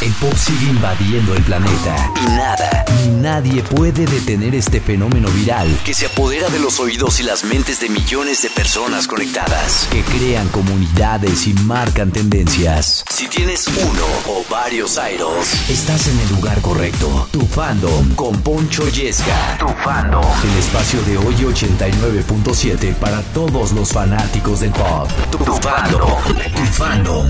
El pop sigue invadiendo el planeta y nada ni nadie puede detener este fenómeno viral que se apodera de los oídos y las mentes de millones de personas conectadas, que crean comunidades y marcan tendencias. Si tienes uno o varios idols, estás en el lugar correcto. Tu fandom con Poncho Yesca. Tu fandom. El espacio de hoy 89.7 para todos los fanáticos del pop. Tu, tu fandom. Tu fandom.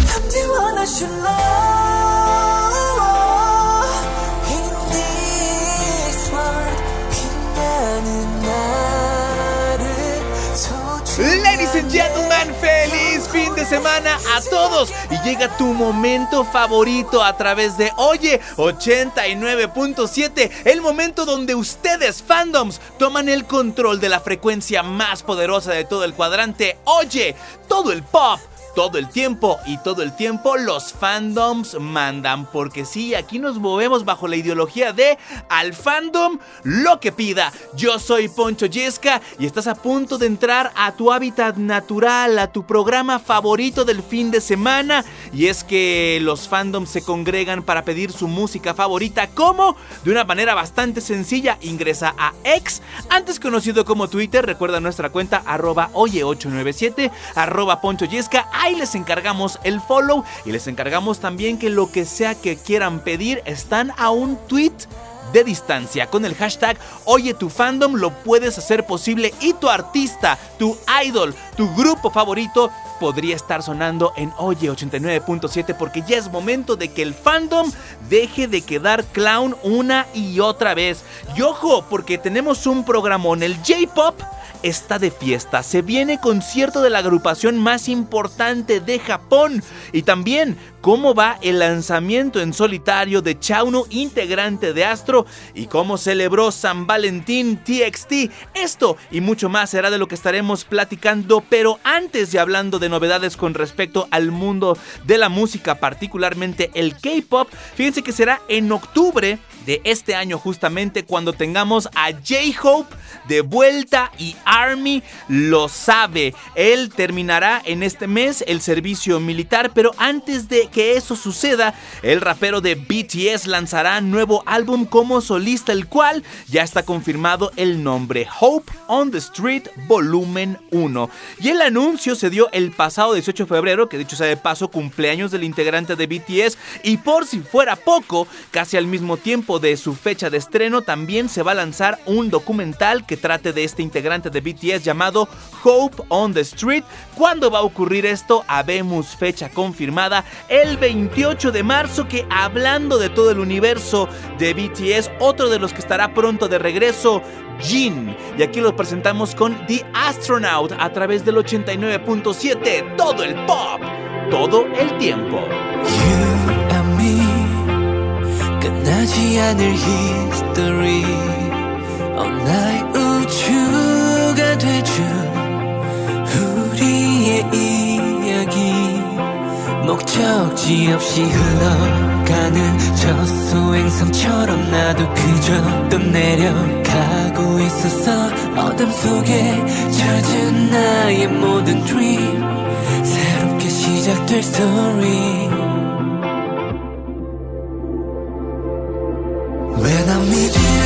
Ladies and gentlemen, feliz fin de semana a todos y llega tu momento favorito a través de Oye 89.7, el momento donde ustedes fandoms toman el control de la frecuencia más poderosa de todo el cuadrante. Oye, todo el pop todo el tiempo y todo el tiempo los fandoms mandan porque sí, aquí nos movemos bajo la ideología de al fandom lo que pida. Yo soy Poncho Yesca y estás a punto de entrar a tu hábitat natural, a tu programa favorito del fin de semana y es que los fandoms se congregan para pedir su música favorita como de una manera bastante sencilla ingresa a X, antes conocido como Twitter, recuerda nuestra cuenta arroba oye897 arroba Poncho Yesca Ahí les encargamos el follow y les encargamos también que lo que sea que quieran pedir están a un tweet de distancia. Con el hashtag Oye tu fandom lo puedes hacer posible y tu artista, tu idol, tu grupo favorito podría estar sonando en Oye 89.7 porque ya es momento de que el fandom deje de quedar clown una y otra vez. Y ojo, porque tenemos un programón, el J-Pop está de fiesta. Se viene concierto de la agrupación más importante de Japón. Y también cómo va el lanzamiento en solitario de Chauno, integrante de Astro, y cómo celebró San Valentín TXT. Esto y mucho más será de lo que estaremos platicando, pero antes de hablando de novedades con respecto al mundo de la música, particularmente el K-Pop, fíjense que será en octubre de este año justamente cuando tengamos a J-Hope de vuelta y Army lo sabe. Él terminará en este mes el servicio militar, pero antes de que eso suceda, el rapero de BTS lanzará nuevo álbum como solista, el cual ya está confirmado el nombre Hope on the Street Volumen 1. Y el anuncio se dio el pasado 18 de febrero, que dicho sea de paso cumpleaños del integrante de BTS, y por si fuera poco, casi al mismo tiempo de su fecha de estreno, también se va a lanzar un documental que trate de este integrante de BTS llamado Hope on the Street. ¿Cuándo va a ocurrir esto? Habemos fecha confirmada el 28 de marzo que hablando de todo el universo de BTS, otro de los que estará pronto de regreso, Jin. Y aquí lo presentamos con The Astronaut a través del 89.7, todo el pop, todo el tiempo. 목적지 없이 흘러가는 저 소행성처럼 나도 그저 떠내려가고 있었어. 어둠 속에 젖은 나의 모든 dream 새롭게 시작될 story. When I'm with you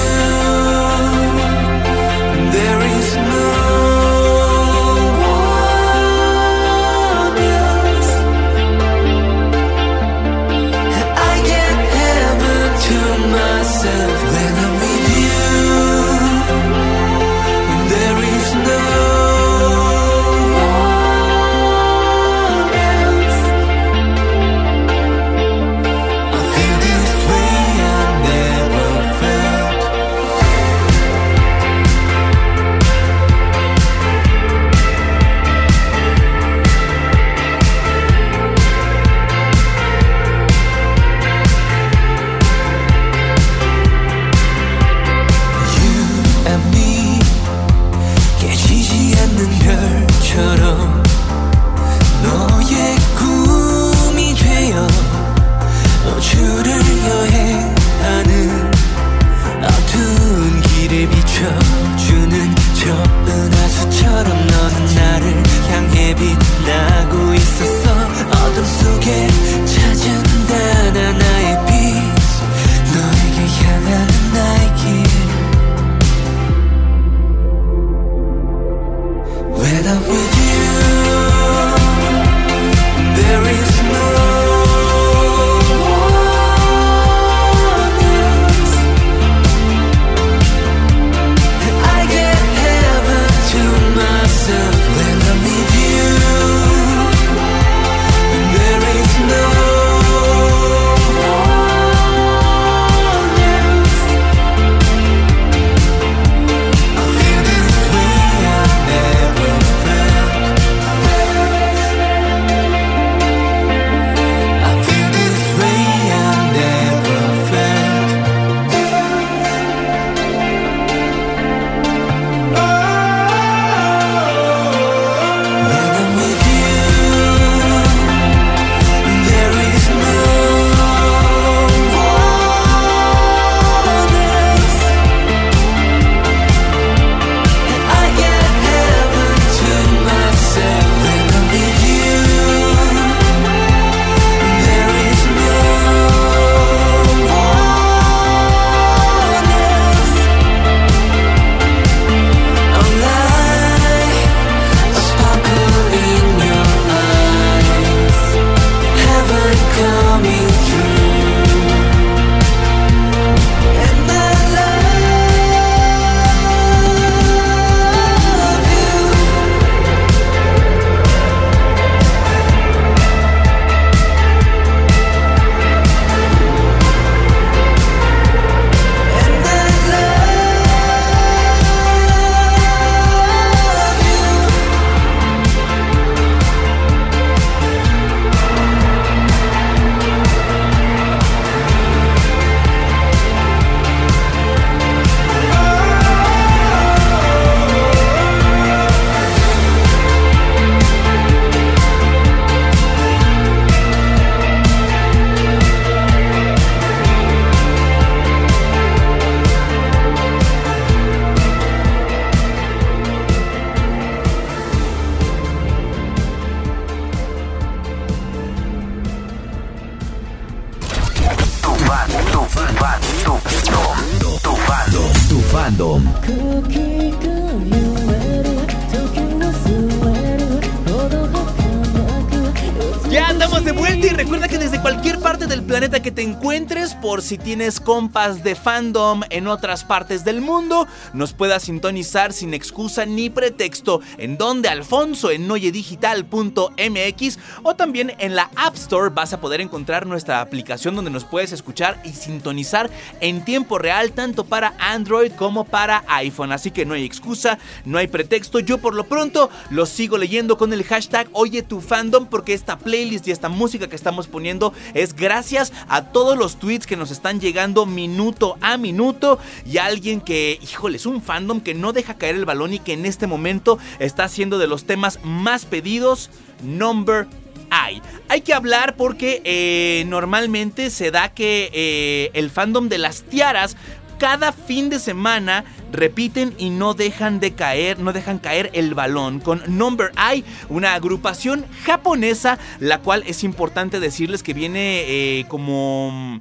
del planeta que te encuentres, por si tienes compas de fandom en otras partes del mundo, nos puedas sintonizar sin excusa ni pretexto. En donde Alfonso en noyedigital.mx o también en la App Store vas a poder encontrar nuestra aplicación donde nos puedes escuchar y sintonizar en tiempo real tanto para Android como para iPhone. Así que no hay excusa, no hay pretexto. Yo por lo pronto lo sigo leyendo con el hashtag Oye tu fandom porque esta playlist y esta música que estamos poniendo es gracias a todos los tweets que nos están llegando minuto a minuto y a alguien que, híjole, es un fandom que no deja caer el balón y que en este momento está siendo de los temas más pedidos. Number hay. Hay que hablar porque eh, normalmente se da que eh, el fandom de las tiaras cada fin de semana repiten y no dejan de caer, no dejan caer el balón con Number I, una agrupación japonesa, la cual es importante decirles que viene eh, como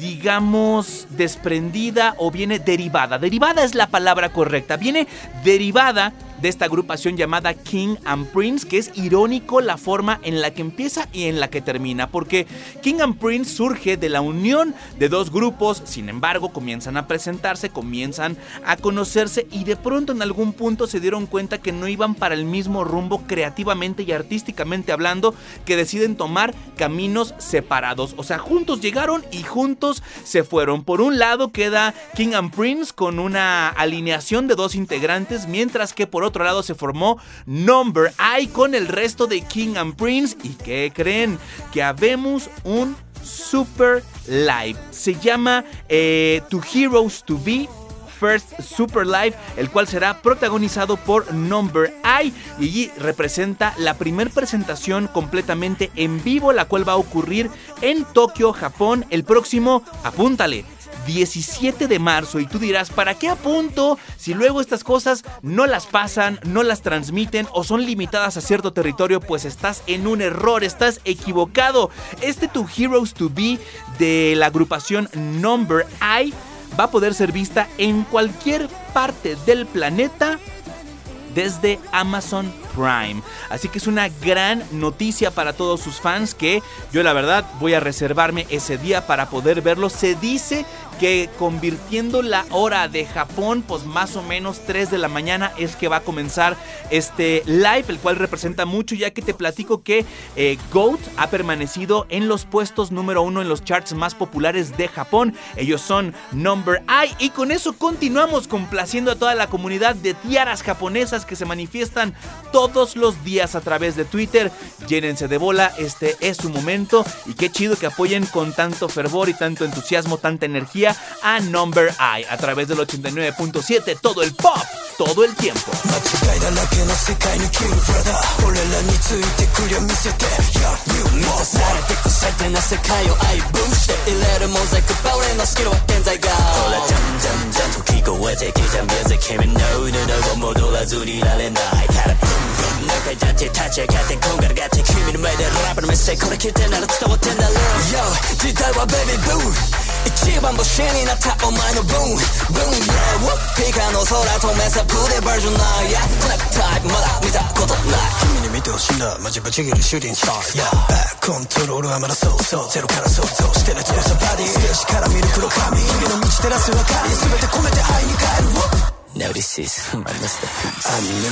digamos desprendida o viene derivada. Derivada es la palabra correcta, viene derivada de esta agrupación llamada King and Prince, que es irónico la forma en la que empieza y en la que termina, porque King and Prince surge de la unión de dos grupos, sin embargo comienzan a presentarse, comienzan a conocerse y de pronto en algún punto se dieron cuenta que no iban para el mismo rumbo creativamente y artísticamente hablando, que deciden tomar caminos separados, o sea, juntos llegaron y juntos se fueron. Por un lado queda King and Prince con una alineación de dos integrantes, mientras que por otro lado se formó Number I con el resto de King and Prince. ¿Y qué creen? Que habemos un super live. Se llama eh, To Heroes to Be. First Super Live, el cual será protagonizado por Number I y representa la primer presentación completamente en vivo, la cual va a ocurrir en Tokio, Japón, el próximo, apúntale, 17 de marzo y tú dirás, ¿para qué apunto si luego estas cosas no las pasan, no las transmiten o son limitadas a cierto territorio? Pues estás en un error, estás equivocado. Este Tu Heroes to Be de la agrupación Number I va a poder ser vista en cualquier parte del planeta desde Amazon Prime. Así que es una gran noticia para todos sus fans que yo la verdad voy a reservarme ese día para poder verlo. Se dice que convirtiendo la hora de Japón, pues más o menos 3 de la mañana es que va a comenzar este live, el cual representa mucho ya que te platico que eh, GOAT ha permanecido en los puestos número uno en los charts más populares de Japón. Ellos son Number I y con eso continuamos complaciendo a toda la comunidad de tiaras japonesas que se manifiestan todos los días a través de Twitter. Llénense de bola, este es su momento y qué chido que apoyen con tanto fervor y tanto entusiasmo, tanta energía a Number Eye a través del 89.7, todo el pop, todo el tiempo. 一番星になったお前のブーン。ブーン Yeah ピカの空止めさプレバージョンない Yeah ブラックタイプまだ見たことない。君に見てほしいんだマジぶち切るシューティングスター。Yeah バックコントロールはまだそうそうゼロから想像してる強さバディステージから見る黒髪。君の道照らす明かり全て込めて愛に変える Now this. Is my masterpiece A new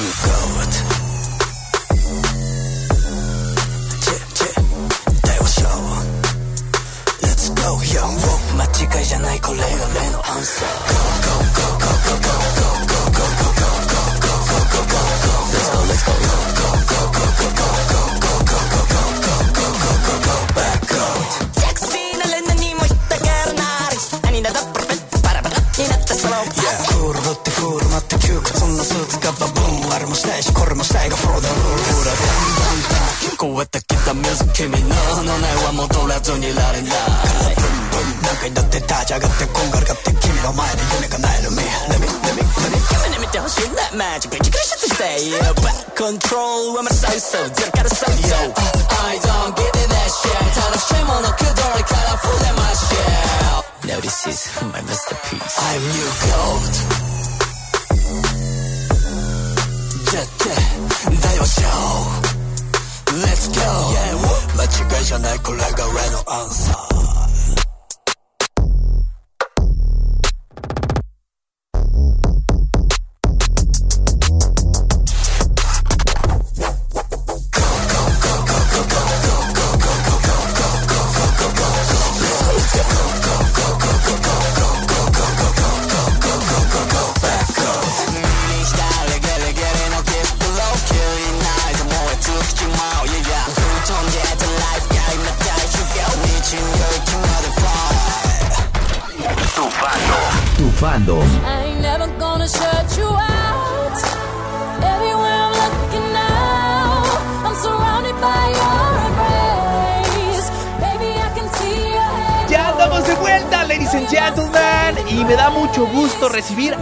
ショー Let's go yo 間違いじゃないこれが俺のアンサー Go go go go go go go go go go go go go go go go Let's go let's go go go go go go そんなスーツがバブーンあれもしたいしこれもしたいがフォローダルール超えてきた君のは戻らずにいられない何回だって立ち上がってこんがって君の前で夢 Let me, let me, let me 君に見てほしいマジしてよ Back control はまだ最初ゼロから最初 I don't give it a shit 楽しいものくどから触れまし Now this is my masterpiece I'm goat ジェッ大和ショー Let's go. 間違いじゃないこれが俺のアンサー。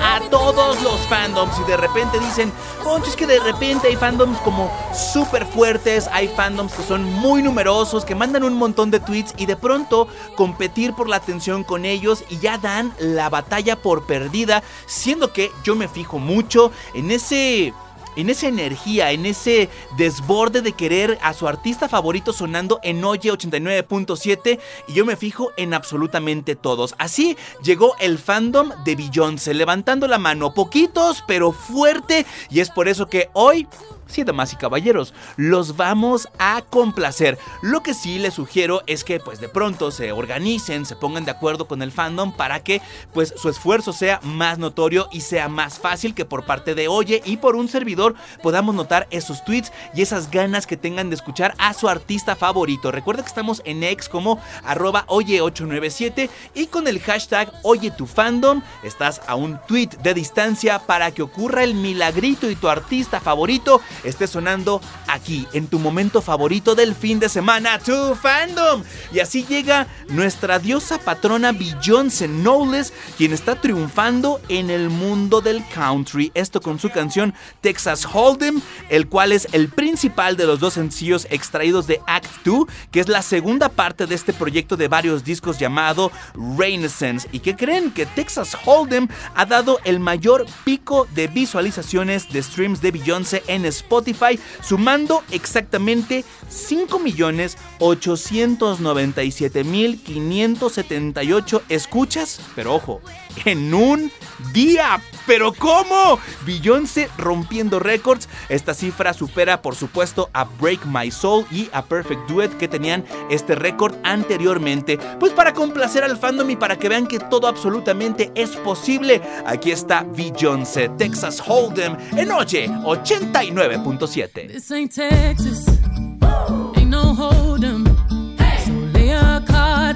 A todos los fandoms. Y de repente dicen, Poncho, es que de repente hay fandoms como súper fuertes. Hay fandoms que son muy numerosos, que mandan un montón de tweets. Y de pronto competir por la atención con ellos. Y ya dan la batalla por perdida. Siendo que yo me fijo mucho en ese en esa energía, en ese desborde de querer a su artista favorito sonando en Oye 89.7 y yo me fijo en absolutamente todos. Así llegó el fandom de Beyoncé, levantando la mano, poquitos pero fuerte y es por eso que hoy Sí, damas y caballeros, los vamos a complacer. Lo que sí les sugiero es que pues de pronto se organicen, se pongan de acuerdo con el fandom para que pues su esfuerzo sea más notorio y sea más fácil que por parte de Oye y por un servidor podamos notar esos tweets y esas ganas que tengan de escuchar a su artista favorito. Recuerda que estamos en X como arroba oye897 y con el hashtag Oye tu fandom estás a un tweet de distancia para que ocurra el milagrito y tu artista favorito esté sonando aquí, en tu momento favorito del fin de semana, tu fandom. Y así llega nuestra diosa patrona Beyoncé Knowles, quien está triunfando en el mundo del country. Esto con su canción Texas Hold'em, el cual es el principal de los dos sencillos extraídos de Act 2, que es la segunda parte de este proyecto de varios discos llamado Renaissance. ¿Y que creen? Que Texas Hold'em ha dado el mayor pico de visualizaciones de streams de Beyoncé en Spotify, sumando exactamente 5.897.578 escuchas. Pero ojo, en un día. ¿Pero cómo? Beyoncé rompiendo récords. Esta cifra supera, por supuesto, a Break My Soul y a Perfect Duet que tenían este récord anteriormente. Pues para complacer al fandom y para que vean que todo absolutamente es posible, aquí está Beyoncé, Texas Hold'em, en Oye 89. 99.7.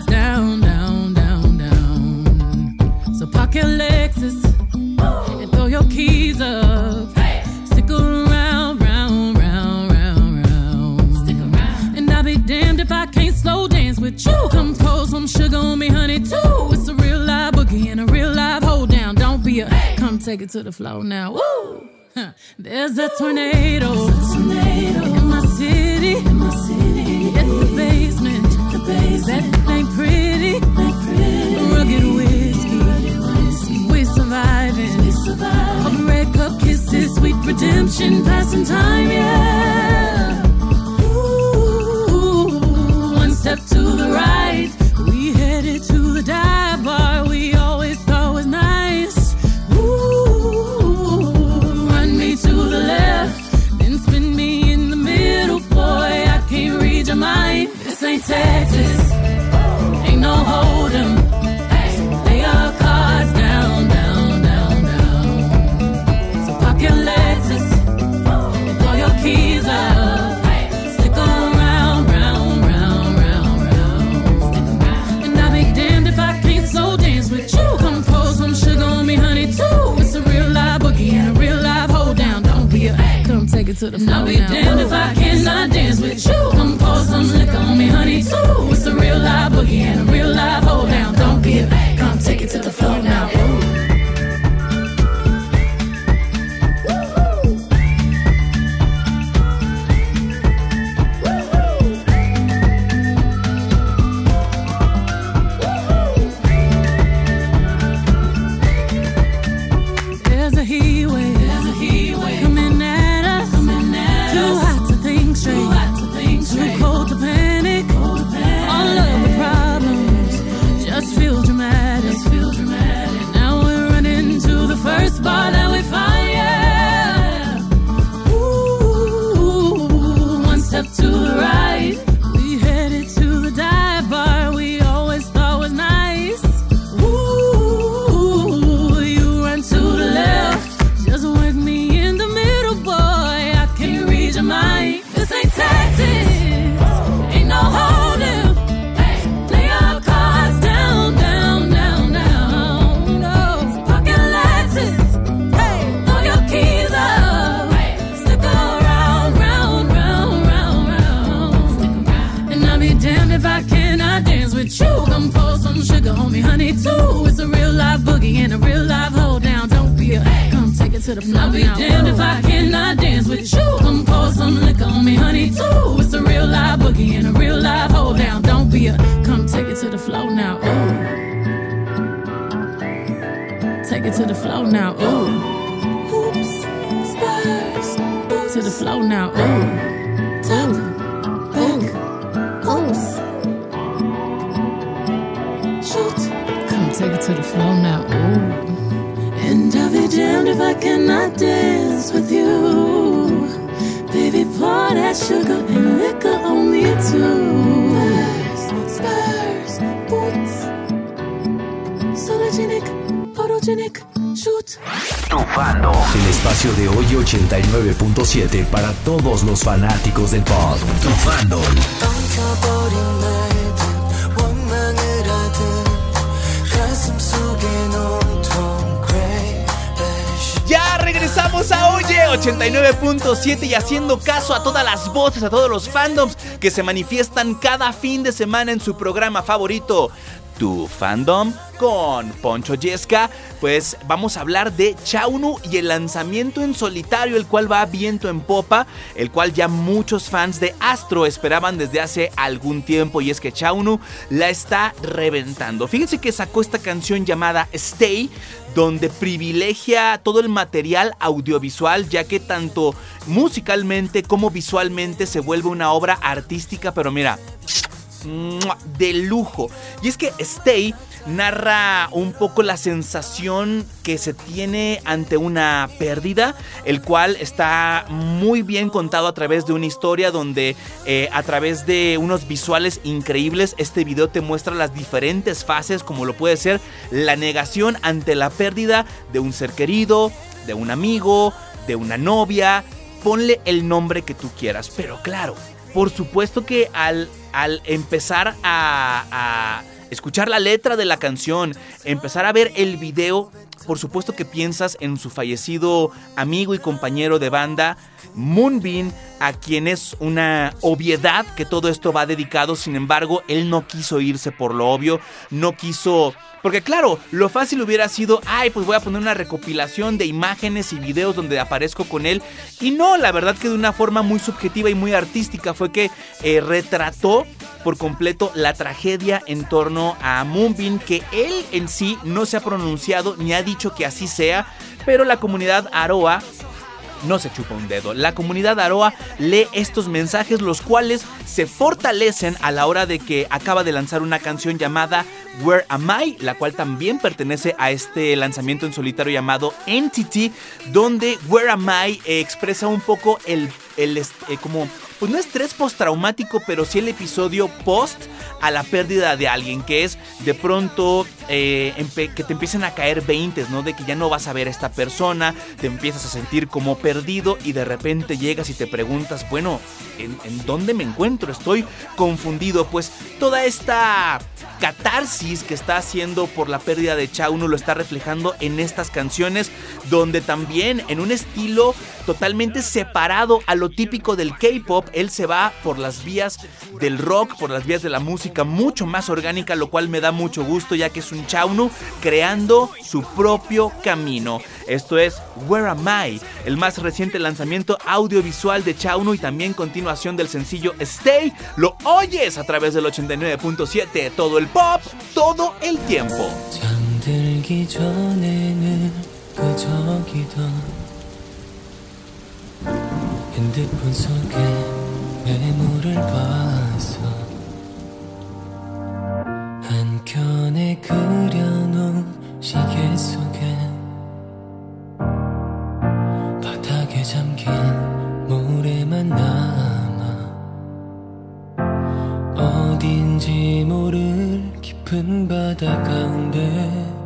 down, down, down, down. So park your Lexus and throw your keys up. Stick around, round, round, round, round. And I'll be damned if I can't slow dance with you. Come pour some sugar on me, honey, too. It's a real live boogie and a real live hold down. Don't be a come take it to the floor now. Woo! Huh. There's a tornado. in my city. In my city. Hit the basement. The basement. That ain't pretty. Rugged whiskey. We surviving. We surviving. Red cup kisses, sweet redemption, passing time, yeah. Ooh, one step to the right. We headed to the dive bar Ain't Texas, ain't no hold'em. So lay your cards down, down, down, down. So park your Lexus throw your keys up. Stick around, round, round, round, round. And I'll be damned if I can't dance with you. Come pour some sugar on me, honey, too. It's a real live boogie and a real live hold down. Don't be a come take it to the floor. To the floor. I'll be damned if I cannot dance with you. Come pour some liquor on me, honey, too. It's a real live boogie and a real live hold down. Don't be a come take it to the floor now. Ooh. Take it to the floor now. Ooh. Hoops, spurs, to the floor now. Ooh. Top, if I cannot dance with you. Baby, pour that sugar and liquor on me too. Spurs, spurs, boots. Sologenic, photogenic, shoot. Tu fandom. El espacio de hoy 89.7 para todos los fanáticos del pop. Tu regresamos a Oye 89.7 y haciendo caso a todas las voces, a todos los fandoms que se manifiestan cada fin de semana en su programa favorito. Tu fandom con Poncho Yesca, pues vamos a hablar de Chaunu y el lanzamiento en solitario, el cual va viento en popa, el cual ya muchos fans de Astro esperaban desde hace algún tiempo y es que Chaunu la está reventando. Fíjense que sacó esta canción llamada Stay, donde privilegia todo el material audiovisual, ya que tanto musicalmente como visualmente se vuelve una obra artística, pero mira. De lujo. Y es que Stay narra un poco la sensación que se tiene ante una pérdida, el cual está muy bien contado a través de una historia donde eh, a través de unos visuales increíbles este video te muestra las diferentes fases como lo puede ser la negación ante la pérdida de un ser querido, de un amigo, de una novia, ponle el nombre que tú quieras, pero claro, por supuesto que al, al empezar a, a escuchar la letra de la canción, empezar a ver el video, por supuesto que piensas en su fallecido amigo y compañero de banda, Moonbeam, a quien es una obviedad que todo esto va dedicado, sin embargo, él no quiso irse por lo obvio, no quiso... Porque claro, lo fácil hubiera sido, ay, pues voy a poner una recopilación de imágenes y videos donde aparezco con él. Y no, la verdad que de una forma muy subjetiva y muy artística fue que eh, retrató por completo la tragedia en torno a Moonbeam, que él en sí no se ha pronunciado ni ha dicho que así sea, pero la comunidad Aroa no se chupa un dedo. La comunidad Aroa lee estos mensajes, los cuales se fortalecen a la hora de que acaba de lanzar una canción llamada Where Am I, la cual también pertenece a este lanzamiento en solitario llamado Entity, donde Where Am I expresa un poco el, el eh, como pues no estrés postraumático, pero sí el episodio post a la pérdida de alguien, que es de pronto eh, que te empiecen a caer 20, ¿no? De que ya no vas a ver a esta persona, te empiezas a sentir como perdido y de repente llegas y te preguntas, bueno, ¿en, en dónde me encuentro? Estoy confundido. Pues toda esta catarsis que está haciendo por la pérdida de Chauno lo está reflejando en estas canciones, donde también en un estilo totalmente separado a lo típico del K-pop, él se va por las vías del rock, por las vías de la música mucho más orgánica, lo cual me da mucho gusto ya que es un Chaunu creando su propio camino. Esto es Where Am I, el más reciente lanzamiento audiovisual de Chaunu y también continuación del sencillo Stay. Lo oyes a través del 89.7, todo el pop, todo el tiempo. 잠들기 전에는 그저 기던 핸드폰 속에 메모를 봤어 한켠에 그려놓은 시계 속에 바닥에 잠긴 모래만 남아 어딘지 모를 깊은 바다 가운데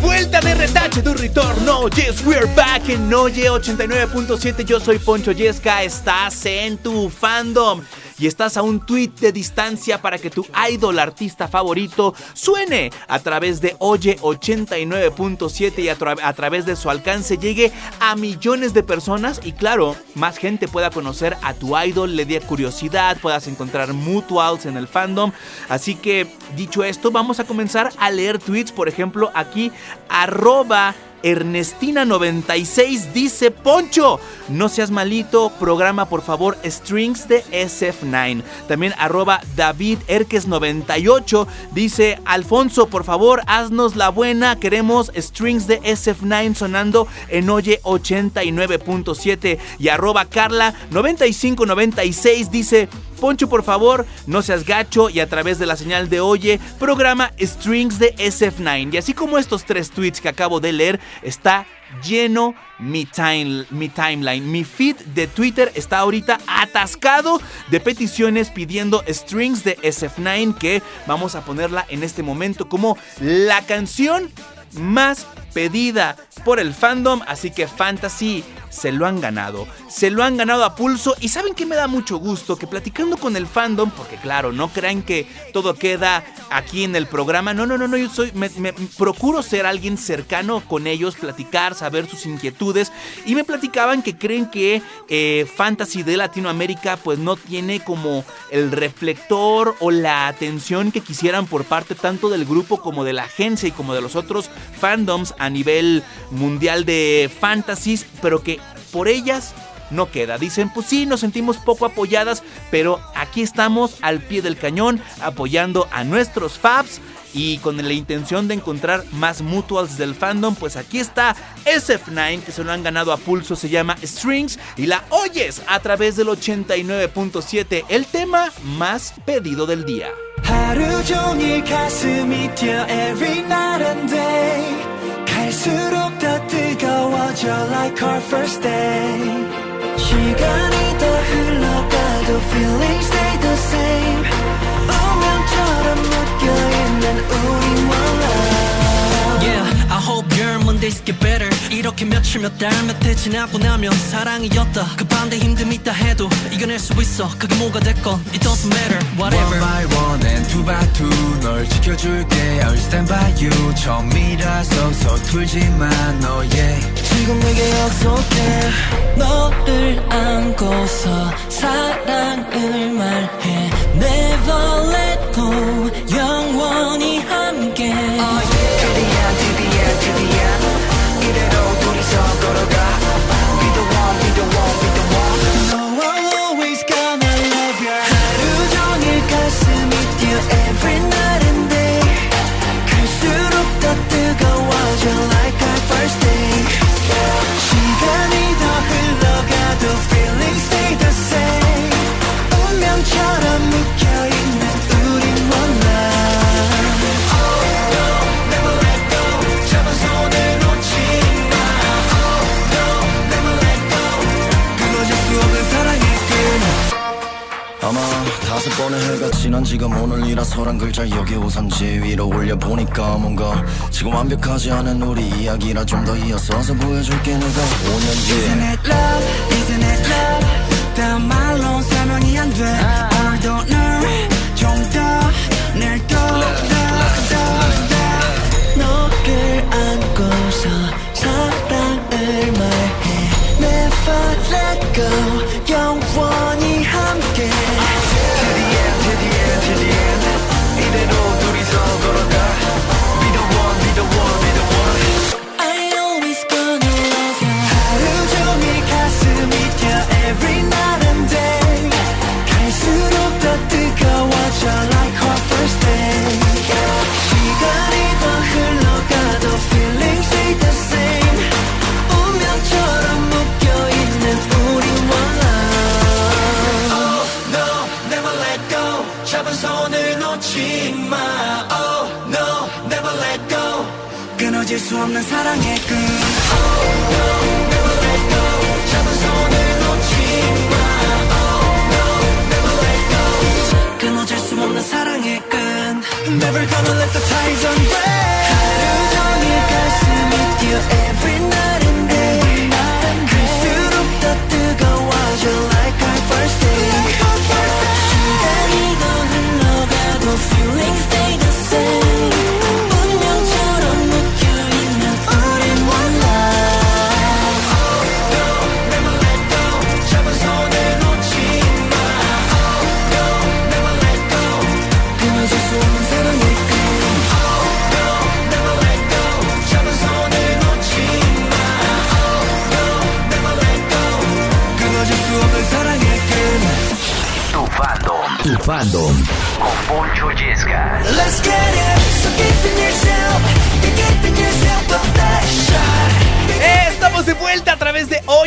vuelta de retache, tu retorno. Yes, we're back en Oye 89.7. Yo soy Poncho Yesca. Estás en tu fandom. Y estás a un tweet de distancia para que tu idol artista favorito suene a través de Oye 89.7 y a, a través de su alcance llegue a millones de personas y claro, más gente pueda conocer a tu idol, le dé curiosidad, puedas encontrar mutuals en el fandom. Así que, dicho esto, vamos a comenzar a leer tweets. Por ejemplo, aquí, arroba Ernestina96 dice: Poncho, no seas malito, programa por favor Strings de SF9. También arroba David Erques98 dice: Alfonso, por favor, haznos la buena. Queremos Strings de SF9 sonando en Oye 89.7. Y arroba Carla9596 dice: Poncho, por favor, no seas gacho y a través de la señal de Oye, programa Strings de SF9. Y así como estos tres tweets que acabo de leer, está lleno mi, time, mi timeline. Mi feed de Twitter está ahorita atascado de peticiones pidiendo Strings de SF9 que vamos a ponerla en este momento como la canción más pedida por el fandom, así que Fantasy se lo han ganado. Se lo han ganado a pulso y saben que me da mucho gusto que platicando con el fandom, porque claro, no crean que todo queda aquí en el programa. No, no, no, no, yo soy me, procuro ser alguien cercano con ellos, platicar, saber sus inquietudes y me platicaban que creen que eh, Fantasy de Latinoamérica pues no tiene como el reflector o la atención que quisieran por parte tanto del grupo como de la agencia y como de los otros fandoms a nivel mundial de fantasies, pero que por ellas no queda. Dicen, pues sí, nos sentimos poco apoyadas, pero aquí estamos al pie del cañón apoyando a nuestros fabs. Y con la intención de encontrar más mutuals del fandom, pues aquí está SF9, que se lo han ganado a pulso, se llama Strings, y la oyes a través del 89.7, el tema más pedido del día. 갈수록 더 뜨거워져 like our first day 시간이 더 흘러가도 feelings stay the same 운명처럼 묶여있는 우리 one love Yeah, I hope happier Mondays get better 이렇게 며칠 몇 달 몇 해 지나고 나면 사랑이었다 그 반대 힘듦이 있다 해도 이겨낼 수 있어 그게 뭐가 됐건 It doesn't matter whatever One by one 지켜줄게. I'll stand by you. 처음이라서 서툴지만 너의 지금 내게 약속해. 너를 안고서 사랑을 말해. Never let go. 영원히 함께. 최 난 지금 오늘이라 서란 글자 여기 우선지 위로 올려보니까 뭔가 지금 완벽하지 않은 우리 이야기라 좀 더 이어서 서 보여줄게 내가 5년 뒤에 Isn't it love? Isn't it love? 단 말로 설명이 안 돼. 오늘도 let go.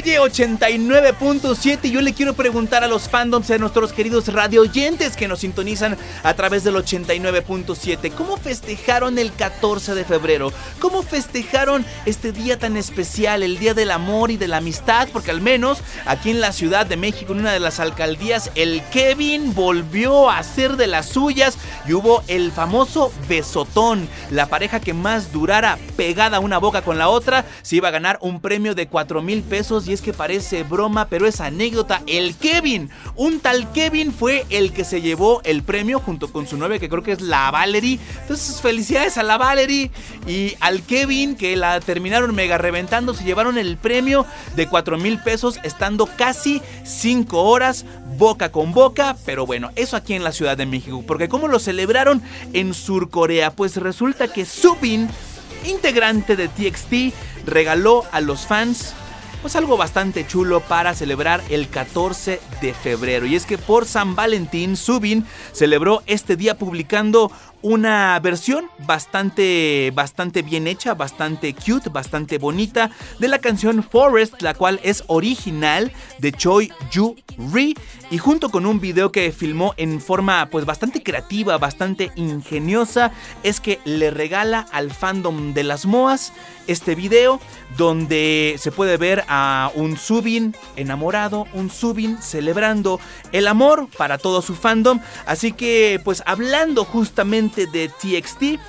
Oye 89.7 y yo le quiero preguntar a los fandoms de nuestros queridos radio oyentes que nos sintonizan a través del 89.7 ¿Cómo festejaron el 14 de febrero? ¿Cómo festejaron este día tan especial, el Día del Amor y de la Amistad? Porque al menos aquí en la Ciudad de México, en una de las alcaldías, el Kevin volvió a ser de las suyas y hubo el famoso besotón. La pareja que más durara pegada una boca con la otra se iba a ganar un premio de 4 mil pesos y es que parece broma, pero es anécdota. El Kevin, un tal Kevin fue el que se llevó el premio junto con su novia que creo que es la Valerie. Entonces felicidades a la Valerie y al Kevin que la terminaron mega reventando. Se llevaron el premio de 4 mil pesos estando casi 5 horas boca con boca. Pero bueno, eso aquí en la Ciudad de México. Porque ¿cómo lo celebraron en Sur Corea? Pues resulta que Subin integrante de TXT, regaló a los fans pues algo bastante chulo para celebrar el 14 de febrero. Y es que por San Valentín, Subin celebró este día publicando una versión bastante, bastante bien hecha, bastante cute, bastante bonita de la canción Forest, la cual es original de Choi Yu Ri y junto con un video que filmó en forma pues bastante creativa, bastante ingeniosa, es que le regala al fandom de las Moas este video donde se puede ver a un Subin enamorado, un Subin celebrando el amor para todo su fandom, así que pues hablando justamente de TXT,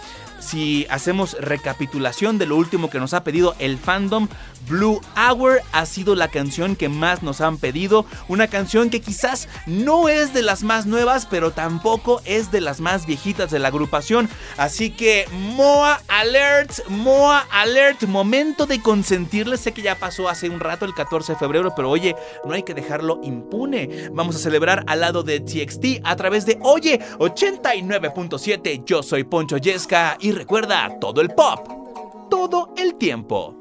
si hacemos recapitulación de lo último que nos ha pedido el fandom, Blue Hour ha sido la canción que más nos han pedido, una canción que quizás no es de las más nuevas, pero tampoco es de las más viejitas de la agrupación, así que Moa Alert, Moa Alert, momento de consentirles, sé que ya pasó hace un rato el 14 de febrero, pero oye, no hay que dejarlo impune, vamos a celebrar al lado de TXT a través de Oye 89.7, yo soy Poncho Yesca y recuerda todo el pop, todo el tiempo.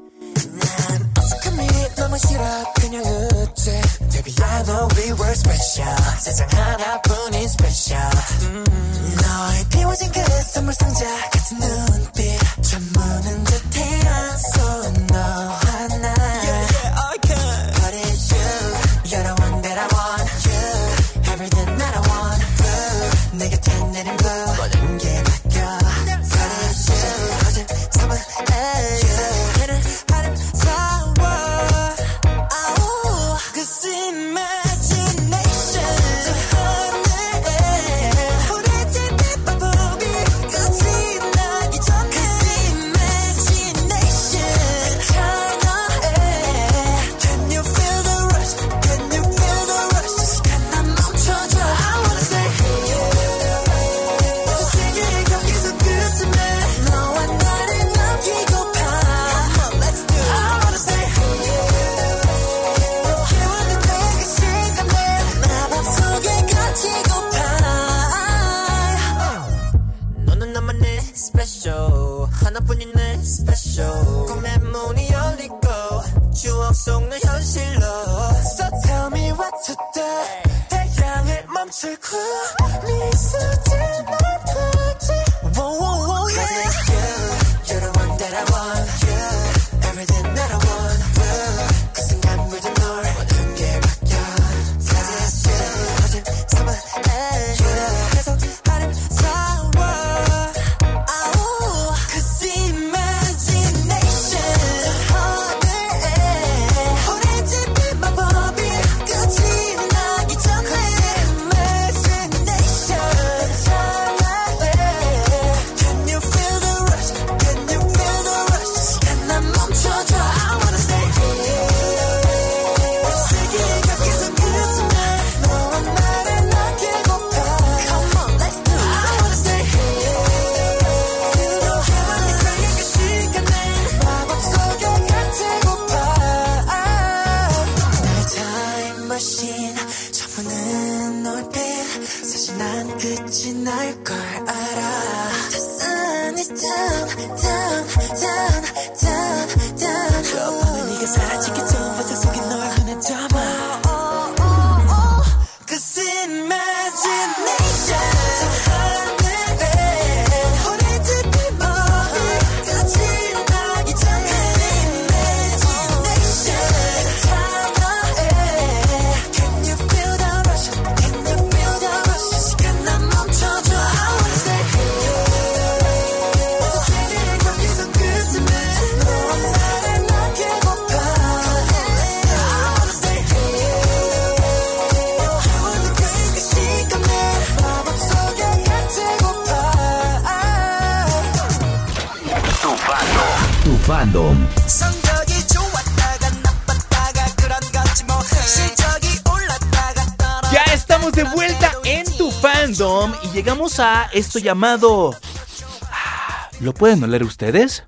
A esto llamado... ¿Lo pueden oler ustedes?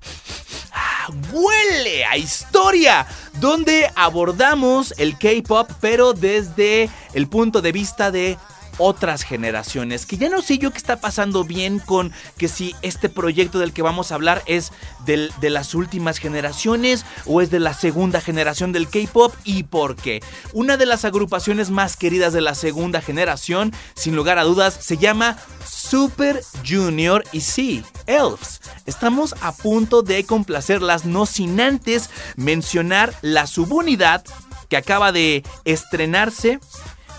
Huele a historia, donde abordamos el K-Pop pero desde el punto de vista de otras generaciones. Que ya no sé yo qué está pasando bien con que si este proyecto del que vamos a hablar es de las últimas generaciones o es de la segunda generación del K-Pop y por qué. Una de las agrupaciones más queridas de la segunda generación, sin lugar a dudas, se llama Super Junior y sí, Elves. Estamos a punto de complacerlas, no sin antes mencionar la subunidad que acaba de estrenarse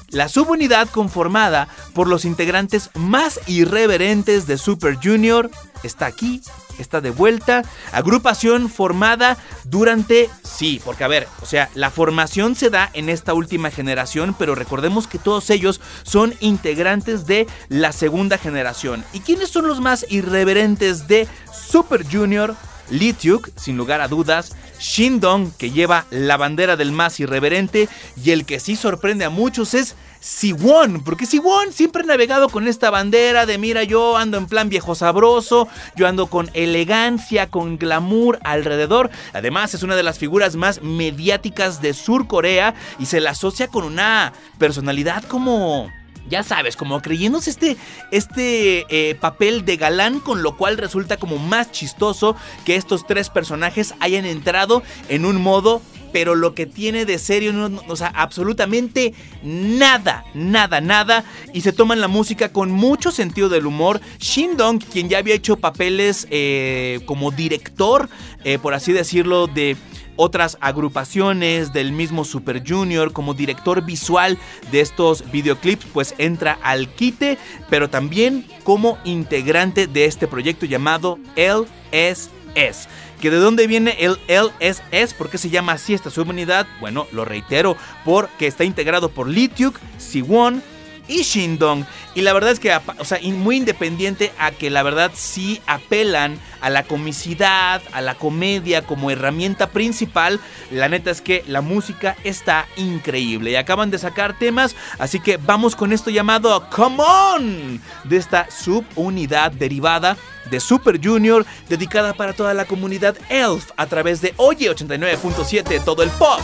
la subunidad conformada por los integrantes más irreverentes de Super Junior está aquí, está de vuelta. Agrupación formada durante... Sí, porque a ver, o sea, la formación se da en esta última generación, pero recordemos que todos ellos son integrantes de la segunda generación. ¿Y quiénes son los más irreverentes de Super Junior? Lityuk, sin lugar a dudas, Shindong, que lleva la bandera del más irreverente, y el que sí sorprende a muchos es Siwon, porque Siwon siempre ha navegado con esta bandera de mira, yo ando en plan viejo sabroso, yo ando con elegancia, con glamour alrededor. Además, es una de las figuras más mediáticas de Sur Corea y se la asocia con una personalidad como ya sabes, como creyéndose este, este eh, papel de galán, con lo cual resulta como más chistoso que estos tres personajes hayan entrado en un modo pero lo que tiene de serio, no, o sea, absolutamente nada, nada, nada. Y se toman la música con mucho sentido del humor. Shin Dong, quien ya había hecho papeles eh, como director, eh, por así decirlo, de otras agrupaciones del mismo Super Junior como director visual de estos videoclips pues entra al quite pero también como integrante de este proyecto llamado LSS que de dónde viene el LSS, por qué se llama así esta subunidad, bueno, lo reitero, porque está integrado por Lityuk, Siwon, y Shindong. Y la verdad es que, o sea, muy independiente a que la verdad sí apelan a la comicidad, a la comedia como herramienta principal. La neta es que la música está increíble y acaban de sacar temas, así que vamos con esto llamado Come On de esta subunidad derivada de Super Junior dedicada para toda la comunidad Elf a través de Oye 89.7 todo el pop,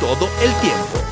todo el tiempo.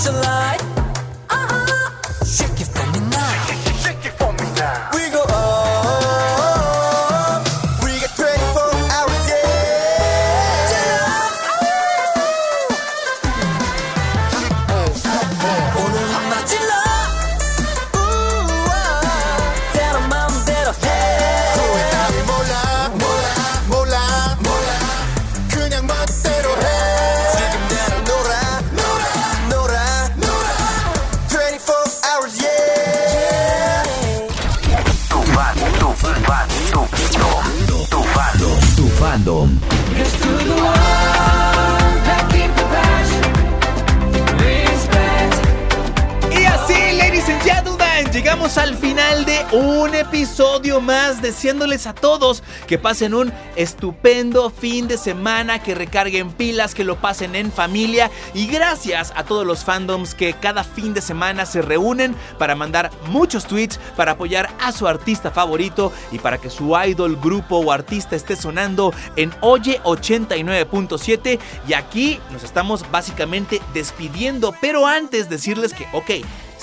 such a lie. Deseándoles a todos que pasen un estupendo fin de semana, que recarguen pilas, que lo pasen en familia. Y gracias a todos los fandoms que cada fin de semana se reúnen para mandar muchos tweets, para apoyar a su artista favorito y para que su idol, grupo o artista esté sonando en Oye 89.7 y aquí nos estamos básicamente despidiendo, pero antes decirles que, ok,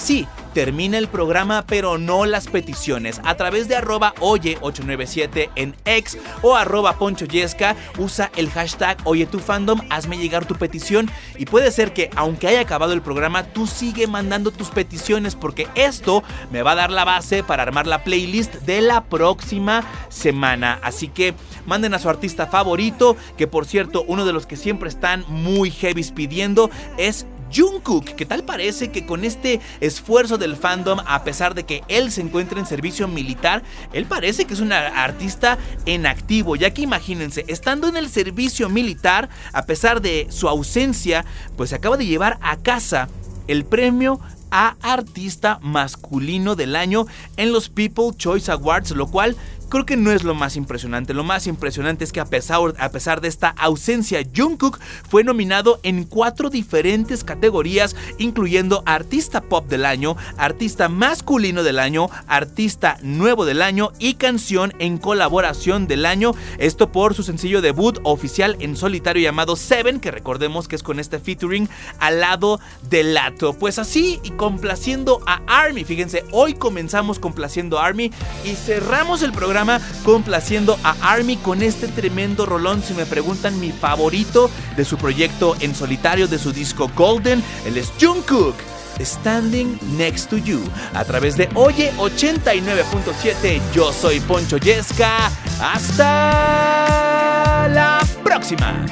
Sí, termina el programa, pero no las peticiones. A través de arroba oye897 en X o arroba ponchoyesca, usa el hashtag Oye tu fandom, hazme llegar tu petición y puede ser que aunque haya acabado el programa, tú sigue mandando tus peticiones porque esto me va a dar la base para armar la playlist de la próxima semana. Así que manden a su artista favorito, que por cierto, uno de los que siempre están muy heavy pidiendo es Jungkook, ¿qué tal parece que con este esfuerzo del fandom, a pesar de que él se encuentra en servicio militar, él parece que es un artista en activo, ya que imagínense, estando en el servicio militar, a pesar de su ausencia, pues se acaba de llevar a casa el premio a artista masculino del año en los People Choice Awards, lo cual creo que no es lo más impresionante. Lo más impresionante es que a pesar, a pesar de esta ausencia, Jungkook fue nominado en cuatro diferentes categorías, incluyendo Artista Pop del Año, Artista Masculino del Año, Artista Nuevo del Año y Canción en Colaboración del Año. Esto por su sencillo debut oficial en solitario llamado Seven, que recordemos que es con este featuring al lado del Lato. Pues así y complaciendo a Army. Fíjense, hoy comenzamos complaciendo a Army y cerramos el programa complaciendo a Army con este tremendo rolón. Si me preguntan mi favorito de su proyecto en solitario de su disco Golden, él es Jungkook. Standing Next to You a través de Oye 89.7. Yo soy Poncho Yesca. Hasta la próxima.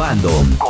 Fandom con Poncho Yesca.